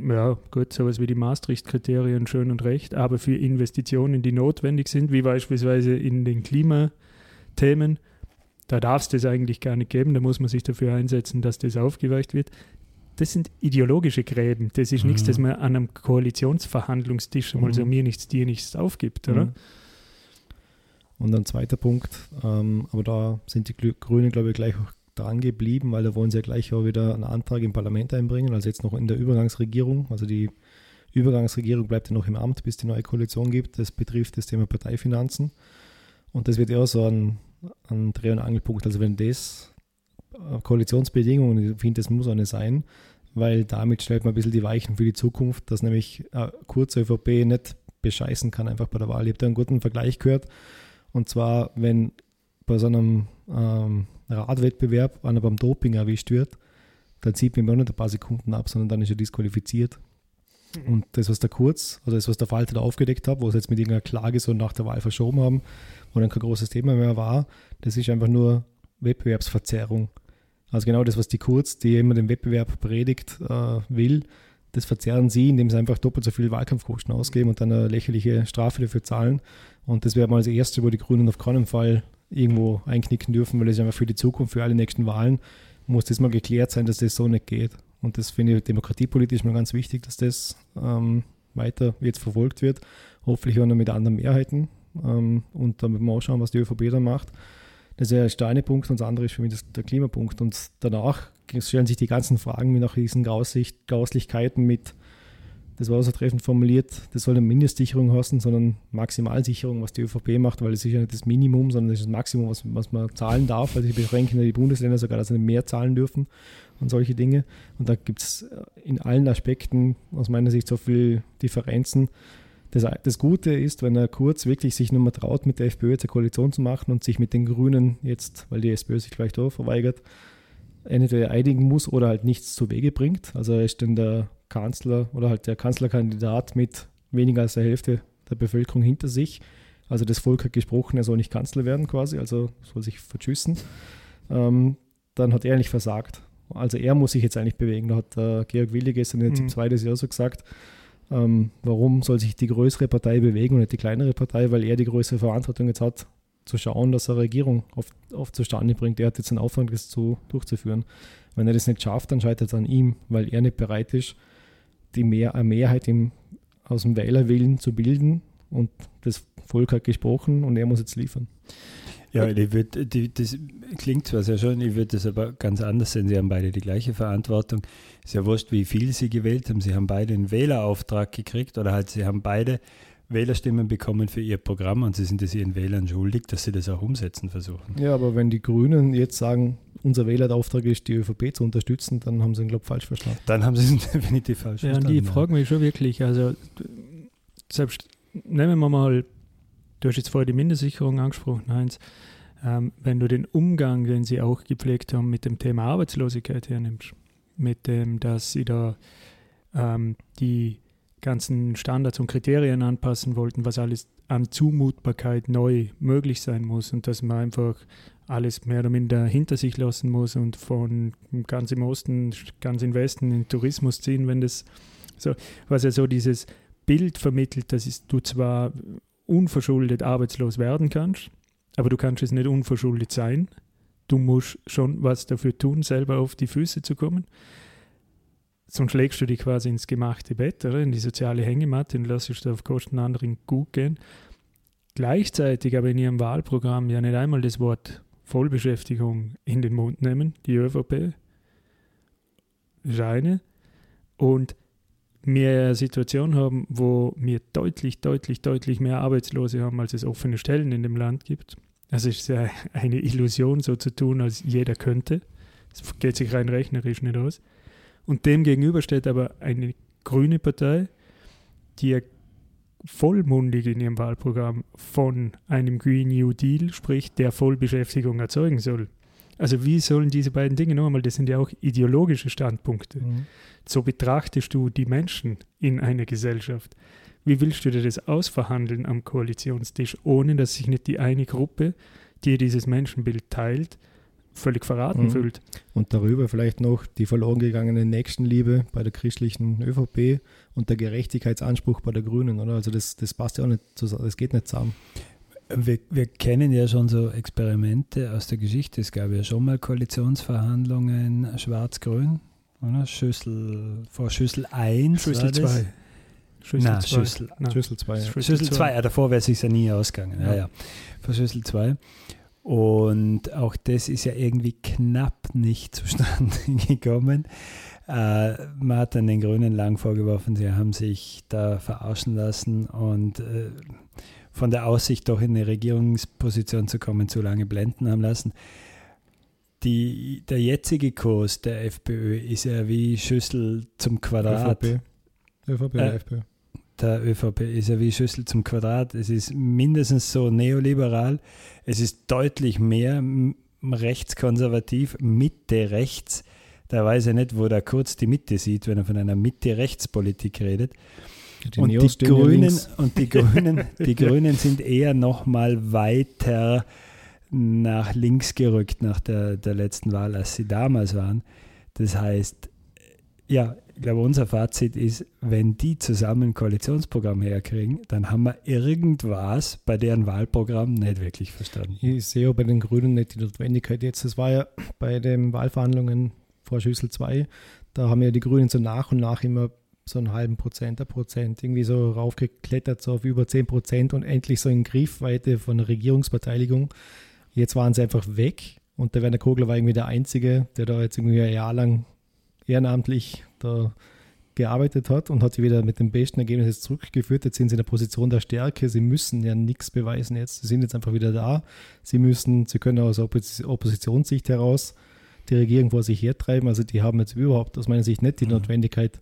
ja, gut, sowas wie die Maastricht-Kriterien schön und recht, aber für Investitionen, die notwendig sind, wie beispielsweise in den Klimathemen, da darf es das eigentlich gar nicht geben. Da muss man sich dafür einsetzen, dass das aufgeweicht wird. Das sind ideologische Gräben. Das ist Mhm. nichts, das man an einem Koalitionsverhandlungstisch einmal so Mhm. mir nichts, dir nichts aufgibt, oder? Mhm. Und ein zweiter Punkt, ähm, aber da sind die Grünen, glaube ich, gleich auch dran geblieben, weil da wollen sie ja gleich auch wieder einen Antrag im Parlament einbringen, also jetzt noch in der Übergangsregierung. Also die Übergangsregierung bleibt ja noch im Amt, bis die neue Koalition gibt. Das betrifft das Thema Parteifinanzen. Und das wird auch so ein, ein Dreh- und Angelpunkt. Also wenn das äh, Koalitionsbedingungen, ich finde, das muss eine sein, weil damit stellt man ein bisschen die Weichen für die Zukunft, dass nämlich äh, kurz ÖVP nicht bescheißen kann einfach bei der Wahl. Ich habe da einen guten Vergleich gehört. Und zwar, wenn bei so einem ähm, Radwettbewerb einer beim Doping erwischt wird, dann zieht man auch nicht ein paar Sekunden ab, sondern dann ist er disqualifiziert. Und das, was der Kurz, oder das, was der Falter da aufgedeckt hat, wo sie jetzt mit irgendeiner Klage so nach der Wahl verschoben haben, wo dann kein großes Thema mehr war, das ist einfach nur Wettbewerbsverzerrung. Also genau das, was die Kurz, die immer den Wettbewerb predigt, äh, will, das verzerren sie, indem sie einfach doppelt so viel Wahlkampfkosten ausgeben und dann eine lächerliche Strafe dafür zahlen. Und das wäre mal das Erste, wo die Grünen auf keinen Fall irgendwo einknicken dürfen, weil das ist einfach für die Zukunft, für alle nächsten Wahlen, muss das mal geklärt sein, dass das so nicht geht. Und das finde ich demokratiepolitisch mal ganz wichtig, dass das ähm, weiter jetzt verfolgt wird. Hoffentlich auch noch mit anderen Mehrheiten. Ähm, und dann werden wir auch schauen, was die ÖVP dann macht. Das ist ja der eine Punkt und das andere ist für mich das, der Klimapunkt. Und danach stellen sich die ganzen Fragen wie nach diesen Grauslichkeiten mit, das war so treffend formuliert, das soll eine Mindestsicherung heißen, sondern Maximalsicherung, was die ÖVP macht, weil es ist ja nicht das Minimum, sondern das ist das Maximum, was, was man zahlen darf. Also die beschränken ja die Bundesländer sogar, dass sie mehr zahlen dürfen und solche Dinge. Und da gibt es in allen Aspekten aus meiner Sicht so viele Differenzen, Das, das Gute ist, wenn er kurz wirklich sich nur mal traut, mit der FPÖ jetzt eine Koalition zu machen und sich mit den Grünen jetzt, weil die SPÖ sich vielleicht auch verweigert, entweder einigen muss oder halt nichts zu Wege bringt. Also er ist dann der Kanzler oder halt der Kanzlerkandidat mit weniger als der Hälfte der Bevölkerung hinter sich. Also das Volk hat gesprochen, er soll nicht Kanzler werden quasi, also soll sich verschüssen. Ähm, dann hat er nicht versagt. Also er muss sich jetzt eigentlich bewegen. Da hat äh, Georg Willi gestern der mhm. zweites Jahr so gesagt, ähm, warum soll sich die größere Partei bewegen und nicht die kleinere Partei, weil er die größere Verantwortung jetzt hat, zu schauen, dass er Regierung oft, oft zustande bringt. Er hat jetzt einen Aufwand, das zu, durchzuführen. Wenn er das nicht schafft, dann scheitert es an ihm, weil er nicht bereit ist, die Mehr, Mehrheit im, aus dem Wählerwillen zu bilden und das Volk hat gesprochen und er muss jetzt liefern. Ja, ich würd, die, das klingt zwar sehr schön, ich würde das aber ganz anders sehen. Sie haben beide die gleiche Verantwortung. Ist ja wurscht, wie viel sie gewählt haben. Sie haben beide einen Wählerauftrag gekriegt oder halt sie haben beide Wählerstimmen bekommen für ihr Programm und sie sind es ihren Wählern schuldig, dass sie das auch umsetzen versuchen. Ja, aber wenn die Grünen jetzt sagen, unser Wählerauftrag ist, die ÖVP zu unterstützen, dann haben sie ihn, glaube ich, falsch verstanden. Dann haben sie es definitiv falsch ja, verstanden. Ja, die fragen mich schon wirklich, also selbst nehmen wir mal, du hast jetzt vorher die Mindestsicherung angesprochen, Heinz, ähm, wenn du den Umgang, den sie auch gepflegt haben, mit dem Thema Arbeitslosigkeit hernimmst, mit dem, dass sie da ähm, die ganzen Standards und Kriterien anpassen wollten, was alles an Zumutbarkeit neu möglich sein muss und dass man einfach alles mehr oder minder hinter sich lassen muss und von ganz im Osten, ganz im Westen in Tourismus ziehen, wenn das so, was ja so dieses Bild vermittelt, dass du zwar unverschuldet arbeitslos werden kannst, aber du kannst es nicht unverschuldet sein. Du musst schon was dafür tun, selber auf die Füße zu kommen. Sonst legst du dich quasi ins gemachte Bett, oder? in die soziale Hängematte und lässt es auf Kosten anderen gut gehen. Gleichzeitig aber in ihrem Wahlprogramm ja nicht einmal das Wort Vollbeschäftigung in den Mund nehmen, die ÖVP. Das ist eine. Und wir eine Situation haben, wo wir deutlich, deutlich, deutlich mehr Arbeitslose haben, als es offene Stellen in dem Land gibt. Also es ist ja eine Illusion, so zu tun, als jeder könnte. Es geht sich rein rechnerisch nicht aus. Und dem gegenüber steht aber eine grüne Partei, die ja vollmundig in ihrem Wahlprogramm von einem Green New Deal spricht, der Vollbeschäftigung erzeugen soll. Also wie sollen diese beiden Dinge nochmal, das sind ja auch ideologische Standpunkte. Mhm. So betrachtest du die Menschen in einer Gesellschaft. Wie willst du dir das ausverhandeln am Koalitionstisch, ohne dass sich nicht die eine Gruppe, die dieses Menschenbild teilt, völlig verraten mhm. fühlt? Und darüber vielleicht noch die verloren gegangene Nächstenliebe bei der christlichen ÖVP und der Gerechtigkeitsanspruch bei der Grünen, oder? Also das, das passt ja auch nicht zusammen, das geht nicht zusammen. Wir, wir, kennen ja schon so Experimente aus der Geschichte. Es gab ja schon mal Koalitionsverhandlungen Schwarz-Grün, oder? Schüssel, vor Schüssel 1. Schüssel 2. Schüssel Nein, Schüssel, Schüssel 2. Schüssel 2, ja, davor wäre es sich ja nie ausgegangen. Ja, ja. ja. Vor Schüssel 2. Und auch das ist ja irgendwie knapp nicht zustande gekommen. Äh, man hat dann den Grünen lang vorgeworfen, sie haben sich da verarschen lassen und äh, von der Aussicht, doch in eine Regierungsposition zu kommen, zu lange blenden haben lassen. Die, der jetzige Kurs der FPÖ ist ja wie Schüssel zum Quadrat. ÖVP, ÖVP äh, FPÖ. Der ÖVP ist ja wie Schüssel zum Quadrat. Es ist mindestens so neoliberal. Es ist deutlich mehr rechtskonservativ, Mitte rechts. Da weiß er nicht, wo der Kurz die Mitte sieht, wenn er von einer Mitte-Rechts-Politik redet. Die und, die Grünen, und die Grünen, die Grünen sind eher noch mal weiter nach links gerückt nach der, der letzten Wahl, als sie damals waren. Das heißt, ja, glaube, unser Fazit ist, wenn die zusammen ein Koalitionsprogramm herkriegen, dann haben wir irgendwas bei deren Wahlprogramm nicht wirklich verstanden. Ich sehe auch bei den Grünen nicht die Notwendigkeit jetzt. Das war ja bei den Wahlverhandlungen vor Schüssel 2, da haben ja die Grünen so nach und nach immer so einen halben Prozent, ein Prozent, irgendwie so raufgeklettert, so auf über 10 Prozent und endlich so in Griffweite von der Regierungsbeteiligung. Jetzt waren sie einfach weg und der Werner Kogler war irgendwie der Einzige, der da jetzt irgendwie ein Jahr lang ehrenamtlich da gearbeitet hat und hat sie wieder mit dem besten Ergebnis jetzt zurückgeführt. Jetzt sind sie in der Position der Stärke. Sie müssen ja nichts beweisen jetzt. Sie sind jetzt einfach wieder da. Sie müssen, sie können aus Oppositionssicht heraus die Regierung vor sich hertreiben. Also die haben jetzt überhaupt aus meiner Sicht nicht die mhm. Notwendigkeit,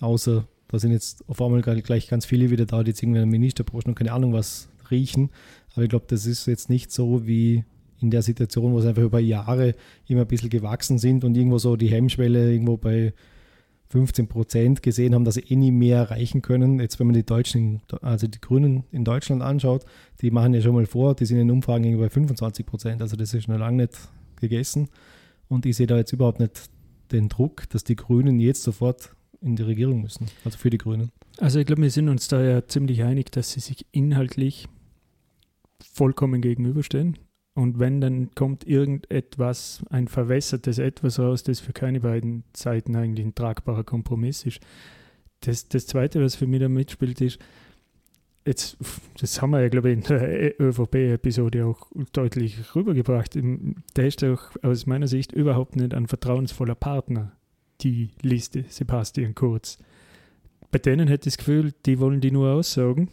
außer Da sind jetzt auf einmal gleich ganz viele wieder da, die jetzt irgendwie einen Ministerposten und keine Ahnung was riechen. Aber ich glaube, das ist jetzt nicht so wie in der Situation, wo es einfach über Jahre immer ein bisschen gewachsen sind und irgendwo so die Hemmschwelle irgendwo bei 15 Prozent gesehen haben, dass sie eh nie mehr erreichen können. Jetzt, wenn man die Deutschen, also die Grünen in Deutschland anschaut, die machen ja schon mal vor, die sind in Umfragen bei 25 Prozent, also das ist noch lange nicht gegessen. Und ich sehe da jetzt überhaupt nicht den Druck, dass die Grünen jetzt sofort in die Regierung müssen, also für die Grünen. Also ich glaube, wir sind uns da ja ziemlich einig, dass sie sich inhaltlich vollkommen gegenüberstehen. Und wenn, dann kommt irgendetwas, ein verwässertes Etwas raus, das für keine beiden Seiten eigentlich ein tragbarer Kompromiss ist. Das, das Zweite, was für mich da mitspielt, ist, jetzt, das haben wir ja, glaube ich, in der ÖVP-Episode auch deutlich rübergebracht. Der ist auch aus meiner Sicht überhaupt nicht ein vertrauensvoller Partner, die Liste, Sebastian Kurz. Bei denen hätte ich das Gefühl, die wollen die nur aussagen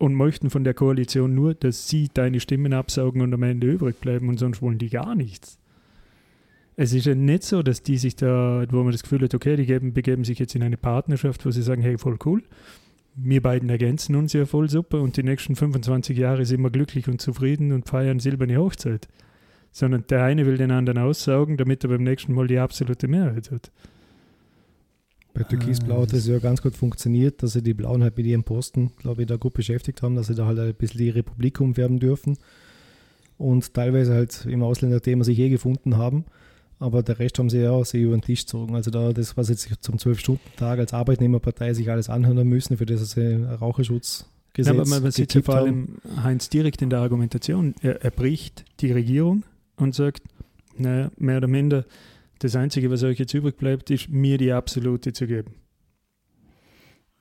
und möchten von der Koalition nur, dass sie deine Stimmen absaugen und am Ende übrig bleiben und sonst wollen die gar nichts. Es ist ja nicht so, dass die sich da, wo man das Gefühl hat, okay, die geben, begeben sich jetzt in eine Partnerschaft, wo sie sagen, hey, voll cool, wir beiden ergänzen uns ja voll super und die nächsten 25 Jahre sind wir glücklich und zufrieden und feiern silberne Hochzeit. Sondern der eine will den anderen aussaugen, damit er beim nächsten Mal die absolute Mehrheit hat. Bei Türkisblau hat das ja ganz gut funktioniert, dass sie die Blauen halt mit ihrem Posten, glaube ich, da gut beschäftigt haben, dass sie da halt ein bisschen die Republik umwerben dürfen und teilweise halt im Ausländerthema sich eh gefunden haben. Aber der Rest haben sie ja auch sehr über den Tisch gezogen. Also da das, was jetzt zum 12-Stunden-Tag als Arbeitnehmerpartei sich alles anhören müssen, für das sie Raucherschutz ja, aber man sieht ja vor allem Heinz direkt in der Argumentation. Er, er bricht die Regierung und sagt, naja, mehr oder minder, das Einzige, was euch jetzt übrig bleibt, ist, mir die absolute zu geben.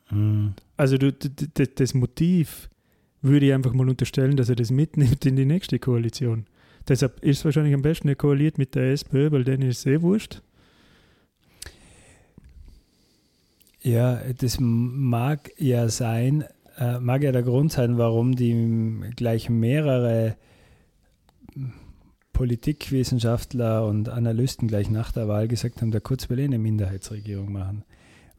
Mhm. Also du, das Motiv würde ich einfach mal unterstellen, dass er das mitnimmt in die nächste Koalition. Deshalb ist es wahrscheinlich am besten, er koaliert mit der SPÖ, weil denen ist es eh wurscht. Ja, das mag ja sein, äh, mag ja der Grund sein, warum die gleich mehrere Politikwissenschaftler und Analysten gleich nach der Wahl gesagt haben, der Kurz will eine Minderheitsregierung machen.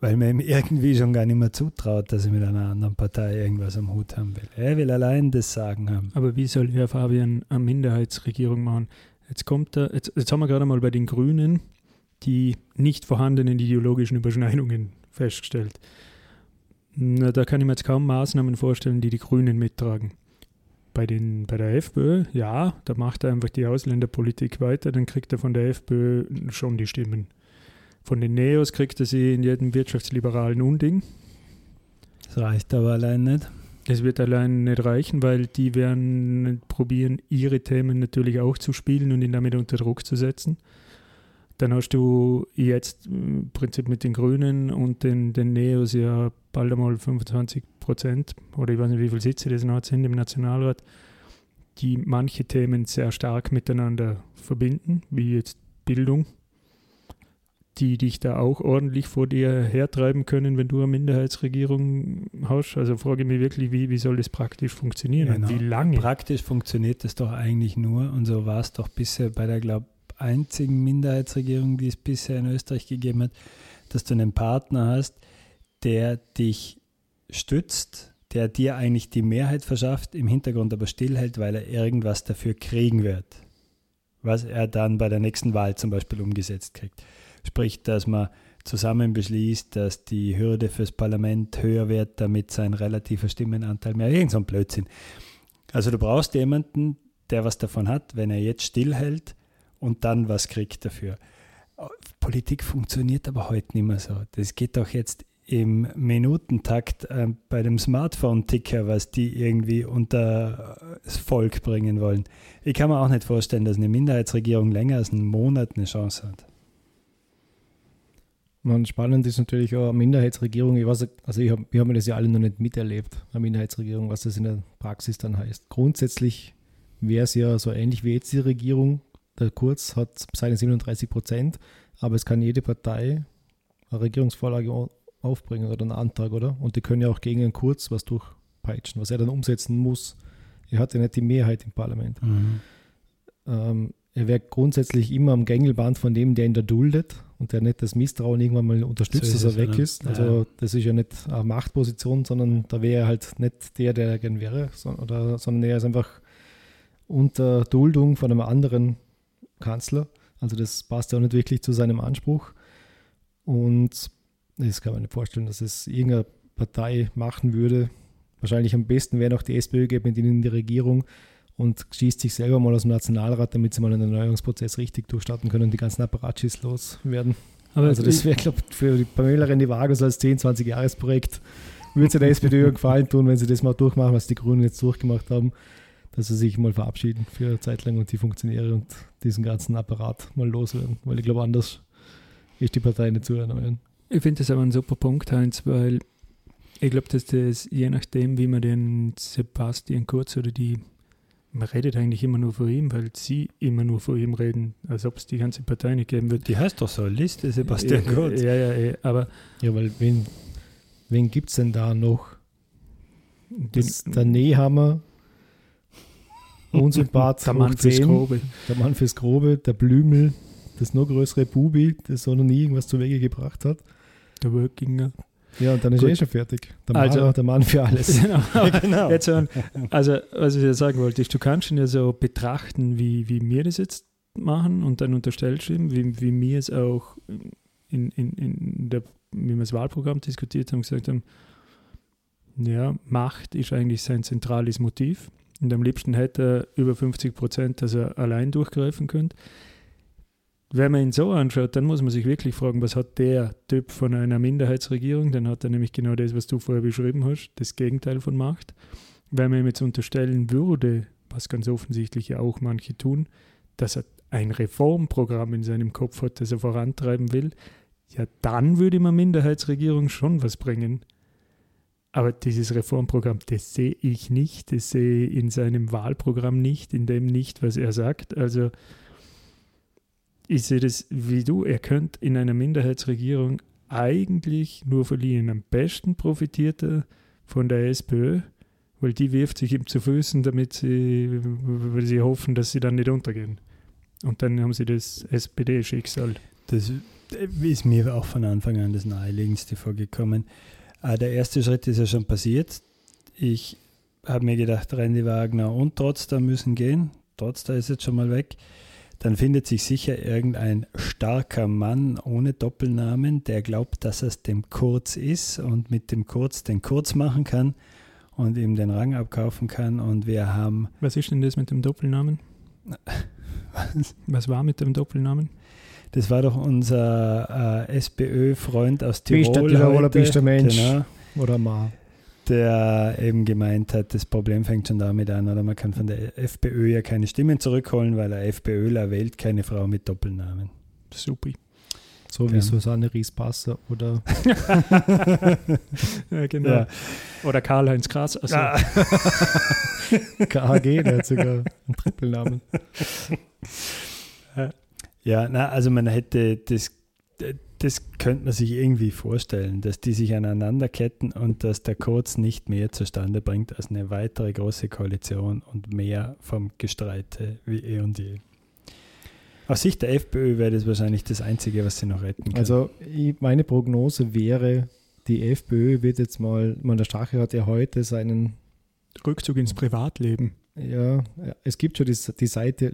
Weil man ihm irgendwie schon gar nicht mehr zutraut, dass er mit einer anderen Partei irgendwas am Hut haben will. Er will allein das Sagen haben. Aber wie soll Herr Fabian eine Minderheitsregierung machen? Jetzt kommt er, jetzt, jetzt haben wir gerade mal bei den Grünen die nicht vorhandenen ideologischen Überschneidungen festgestellt. Na, da kann ich mir jetzt kaum Maßnahmen vorstellen, die die Grünen mittragen bei, den, bei der FPÖ, ja, da macht er einfach die Ausländerpolitik weiter, dann kriegt er von der FPÖ schon die Stimmen. Von den Neos kriegt er sie in jedem wirtschaftsliberalen Unding. Das reicht aber allein nicht. Es wird allein nicht reichen, weil die werden probieren, ihre Themen natürlich auch zu spielen und ihn damit unter Druck zu setzen. Dann hast du jetzt im Prinzip mit den Grünen und den, den Neos ja bald einmal 25 Prozent oder ich weiß nicht, wie viele Sitze das noch sind im Nationalrat, die manche Themen sehr stark miteinander verbinden, wie jetzt Bildung, die dich da auch ordentlich vor dir hertreiben können, wenn du eine Minderheitsregierung hast. Also frage ich mich wirklich, wie, wie soll das praktisch funktionieren genau. wie lange? Praktisch funktioniert das doch eigentlich nur und so war es doch bisher bei der, glaube einzigen Minderheitsregierung, die es bisher in Österreich gegeben hat, dass du einen Partner hast, der dich stützt, der dir eigentlich die Mehrheit verschafft, im Hintergrund aber stillhält, weil er irgendwas dafür kriegen wird, was er dann bei der nächsten Wahl zum Beispiel umgesetzt kriegt. Sprich, dass man zusammen beschließt, dass die Hürde fürs Parlament höher wird, damit sein relativer Stimmenanteil mehr. Irgend so ein Blödsinn. Also du brauchst jemanden, der was davon hat, wenn er jetzt stillhält und dann was kriegt dafür. Politik funktioniert aber heute nicht mehr so. Das geht doch jetzt im Minutentakt äh, bei dem Smartphone-Ticker, was die irgendwie unter das Volk bringen wollen. Ich kann mir auch nicht vorstellen, dass eine Minderheitsregierung länger als einen Monat eine Chance hat. Man, spannend ist natürlich auch eine Minderheitsregierung. Ich weiß, also ich hab, wir haben das ja alle noch nicht miterlebt, eine Minderheitsregierung, was das in der Praxis dann heißt. Grundsätzlich wäre es ja so ähnlich wie jetzt die Regierung, der Kurz hat seine 37 Prozent, aber es kann jede Partei eine Regierungsvorlage aufbringen oder einen Antrag, oder? Und die können ja auch gegen einen Kurz was durchpeitschen, was er dann umsetzen muss. Er hat ja nicht die Mehrheit im Parlament. Mhm. Ähm, er wäre grundsätzlich immer am Gängelband von dem, der ihn da duldet und der nicht das Misstrauen irgendwann mal unterstützt, So dass er weg ja. ist. Also das ist ja nicht eine Machtposition, sondern da wäre er halt nicht der, der er gern wäre, oder, sondern er ist einfach unter Duldung von einem anderen Kanzler. Also das passt ja auch nicht wirklich zu seinem Anspruch. Und das kann man nicht vorstellen, dass es irgendeine Partei machen würde. Wahrscheinlich am besten wäre noch die SPÖ geht mit ihnen in die Regierung und schießt sich selber mal aus dem Nationalrat, damit sie mal einen Erneuerungsprozess richtig durchstarten können und die ganzen Apparatschis loswerden. Aber also das wäre, glaube ich, für die Pamela Rendi-Vargas so als 10-, 20-Jahres-Projekt würde es der SPÖ gefallen tun, wenn sie das mal durchmachen, was die Grünen jetzt durchgemacht haben, dass sie sich mal verabschieden für eine Zeit lang und die Funktionäre und diesen ganzen Apparat mal loswerden. Weil ich glaube, anders ist die Partei nicht zu erneuern. Ich finde das aber ein super Punkt, Heinz, weil ich glaube, dass das je nachdem, wie man den Sebastian Kurz oder die, man redet eigentlich immer nur von ihm, weil sie immer nur von ihm reden, als ob es die ganze Partei nicht geben wird. Die heißt doch so, Liste Sebastian ja, Kurz. Ja, ja, ja, aber Ja, weil wen, wen gibt es denn da noch? Das, den, der Nehammer, Unsympath, der Mann fürs 10, Grobe. der Mann fürs Grobe, der Blümel, das noch größere Bubi, das so noch nie irgendwas zu Wege gebracht hat. Der Workinger. Ja, und dann ist Gut. er eh schon fertig. Der, Also- Mann, der Mann für alles. genau. genau. Jetzt, also, was ich ja sagen wollte, ist, du kannst ihn ja so betrachten, wie, wie wir das jetzt machen und dann unterstellst du ihm, wie, wie wir es auch in, in, in der, wie wir das Wahlprogramm diskutiert haben, gesagt haben, ja, Macht ist eigentlich sein zentrales Motiv. Und am liebsten hätte er über 50 Prozent, dass er allein durchgreifen könnte. Wenn man ihn so anschaut, dann muss man sich wirklich fragen, was hat der Typ von einer Minderheitsregierung? Dann hat er nämlich genau das, was du vorher beschrieben hast, das Gegenteil von Macht. Wenn man ihm jetzt unterstellen würde, was ganz offensichtlich ja auch manche tun, dass er ein Reformprogramm in seinem Kopf hat, das er vorantreiben will, ja, dann würde eine Minderheitsregierung schon was bringen. Aber dieses Reformprogramm, das sehe ich nicht, das sehe ich in seinem Wahlprogramm nicht, in dem nicht, was er sagt. Also ich sehe das wie du, er könnte in einer Minderheitsregierung eigentlich nur verlieren. Am besten profitiert er von der SPÖ, weil die wirft sich ihm zu Füßen, damit sie, weil sie hoffen, dass sie dann nicht untergehen. Und dann haben sie das SPD-Schicksal. Das ist mir auch von Anfang an das Naheliegendste vorgekommen. Ah, Der erste Schritt ist ja schon passiert. Ich habe mir gedacht, Randy Wagner und Trotzdem müssen gehen. Trotzdem ist jetzt schon mal weg. Dann findet sich sicher irgendein starker Mann ohne Doppelnamen, der glaubt, dass es dem Kurz ist und mit dem Kurz den Kurz machen kann und ihm den Rang abkaufen kann. Und wir haben Was ist denn das mit dem Doppelnamen? Was war mit dem Doppelnamen? Das war doch unser äh, SPÖ-Freund aus Bist Tirol. der Tiroler, heute, bist der Mensch. Genau, Oder Ma. der eben gemeint hat, das Problem fängt schon damit an, oder man kann von der FPÖ ja keine Stimmen zurückholen, weil ein FPÖler wählt keine Frau mit Doppelnamen. Supi. So wie Ja. Susanne Ries-Passer oder Ja, genau. Ja. Oder Karl-Heinz Kraas. Also, Ah. KHG, der hat sogar einen Trippelnamen. Ja, na, also man hätte das, das könnte man sich irgendwie vorstellen, dass die sich aneinanderketten und dass der Kurz nicht mehr zustande bringt als eine weitere große Koalition und mehr vom Gestreite wie eh und je. Aus Sicht der FPÖ wäre das wahrscheinlich das Einzige, was sie noch retten kann. Also meine Prognose wäre, die FPÖ wird jetzt mal, man der Strache hat ja heute seinen, Rückzug ins Privatleben. ja, es gibt schon die, die Seite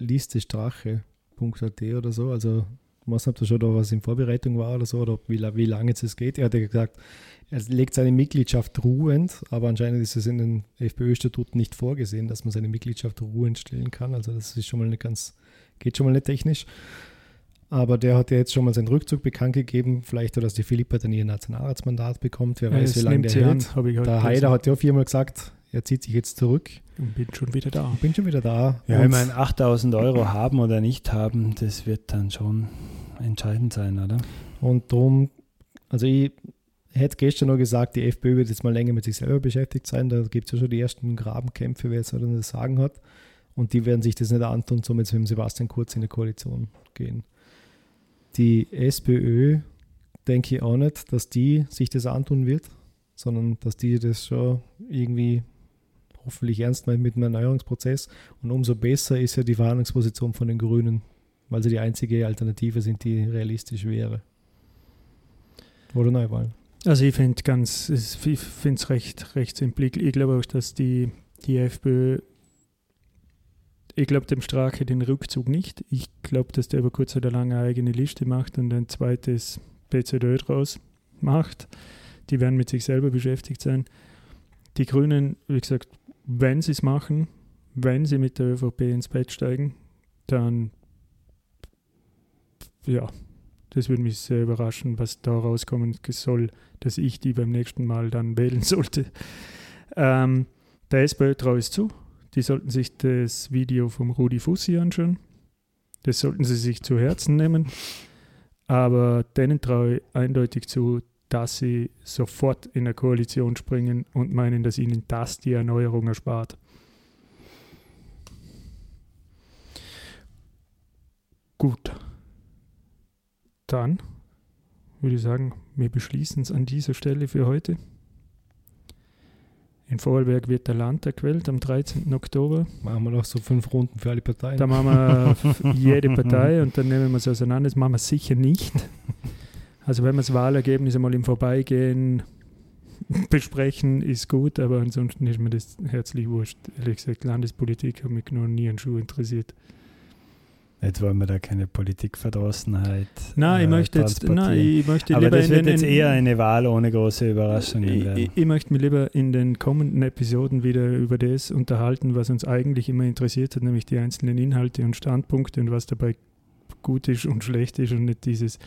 listestrache.at oder so, also ich weiß nicht, ob da schon da was in Vorbereitung war oder so, oder wie, wie lange jetzt es geht. Er hat ja gesagt, er legt seine Mitgliedschaft ruhend, aber anscheinend ist es in den FPÖ-Statuten nicht vorgesehen, dass man seine Mitgliedschaft ruhend stellen kann. Also das ist schon mal nicht ganz, geht schon mal nicht technisch. Aber der hat ja jetzt schon mal seinen Rückzug bekannt gegeben. Vielleicht, dass die Philippa dann ihr Nationalratsmandat bekommt. Wer weiß, wie lange der an, hält. heute Der. Haider hat ja viermal gesagt, er zieht sich jetzt zurück. Und bin schon wieder da. Ich bin schon wieder da. ja, ich meine, 8000 Euro haben oder nicht haben, das wird dann schon entscheidend sein, oder? Und darum, also ich hätte gestern noch gesagt, die FPÖ wird jetzt mal länger mit sich selber beschäftigt sein. Da gibt es ja schon die ersten Grabenkämpfe, wer jetzt das Sagen hat. Und die werden sich das nicht antun, so mit dem Sebastian Kurz in der Koalition gehen. Die SPÖ denke ich auch nicht, dass die sich das antun wird, sondern dass die das schon irgendwie hoffentlich ernst meint mit dem Erneuerungsprozess. Und umso besser ist ja die Verhandlungsposition von den Grünen, weil sie die einzige Alternative sind, die realistisch wäre. Oder Neuwahlen? Also ich finde ganz, ich finde es recht, recht simpel. Ich, ich glaube auch, dass die, die FPÖ, ich glaube dem Strache den Rückzug nicht. Ich glaube, dass der über kurz oder lang eine eigene Liste macht und ein zweites PZÖ draus macht. Die werden mit sich selber beschäftigt sein. Die Grünen, wie gesagt, wenn sie es machen, wenn sie mit der ÖVP ins Bett steigen, dann ja, das würde mich sehr überraschen, was da rauskommen soll, dass ich die beim nächsten Mal dann wählen sollte. Ähm, der SPÖ traue ich zu. Die sollten sich das Video vom Rudi Fussi anschauen. Das sollten sie sich zu Herzen nehmen. Aber denen traue ich eindeutig zu, dass sie sofort in eine Koalition springen und meinen, dass ihnen das die Erneuerung erspart. Gut. Dann würde ich sagen, wir beschließen es an dieser Stelle für heute. In Vorarlberg wird der Landtag gewählt am 13. Oktober. Machen wir noch so fünf Runden für alle Parteien. Da machen wir jede Partei und dann nehmen wir es auseinander. Das machen wir sicher nicht. Also wenn wir das Wahlergebnis einmal im Vorbeigehen besprechen, ist gut, aber ansonsten ist mir das herzlich wurscht. Ehrlich gesagt, Landespolitik hat mich noch nie an Schuh interessiert. Jetzt wollen wir da keine Politikverdrossenheit. Nein, ich äh, möchte jetzt, nein, ich möchte Aber lieber das wird den, jetzt in, eher eine Wahl ohne große Überraschungen ich, werden. ich, ich möchte mich lieber in den kommenden Episoden wieder über das unterhalten, was uns eigentlich immer interessiert hat, nämlich die einzelnen Inhalte und Standpunkte und was dabei gut ist und schlecht ist und nicht dieses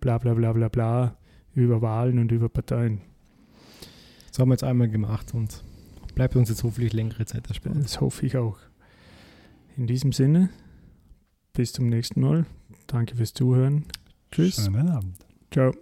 bla bla bla bla bla über Wahlen und über Parteien. Das haben wir jetzt einmal gemacht und bleibt uns jetzt hoffentlich längere Zeit erspart. Das hoffe ich auch. In diesem Sinne, bis zum nächsten Mal. Danke fürs Zuhören. Tschüss. Schönen Abend. Ciao.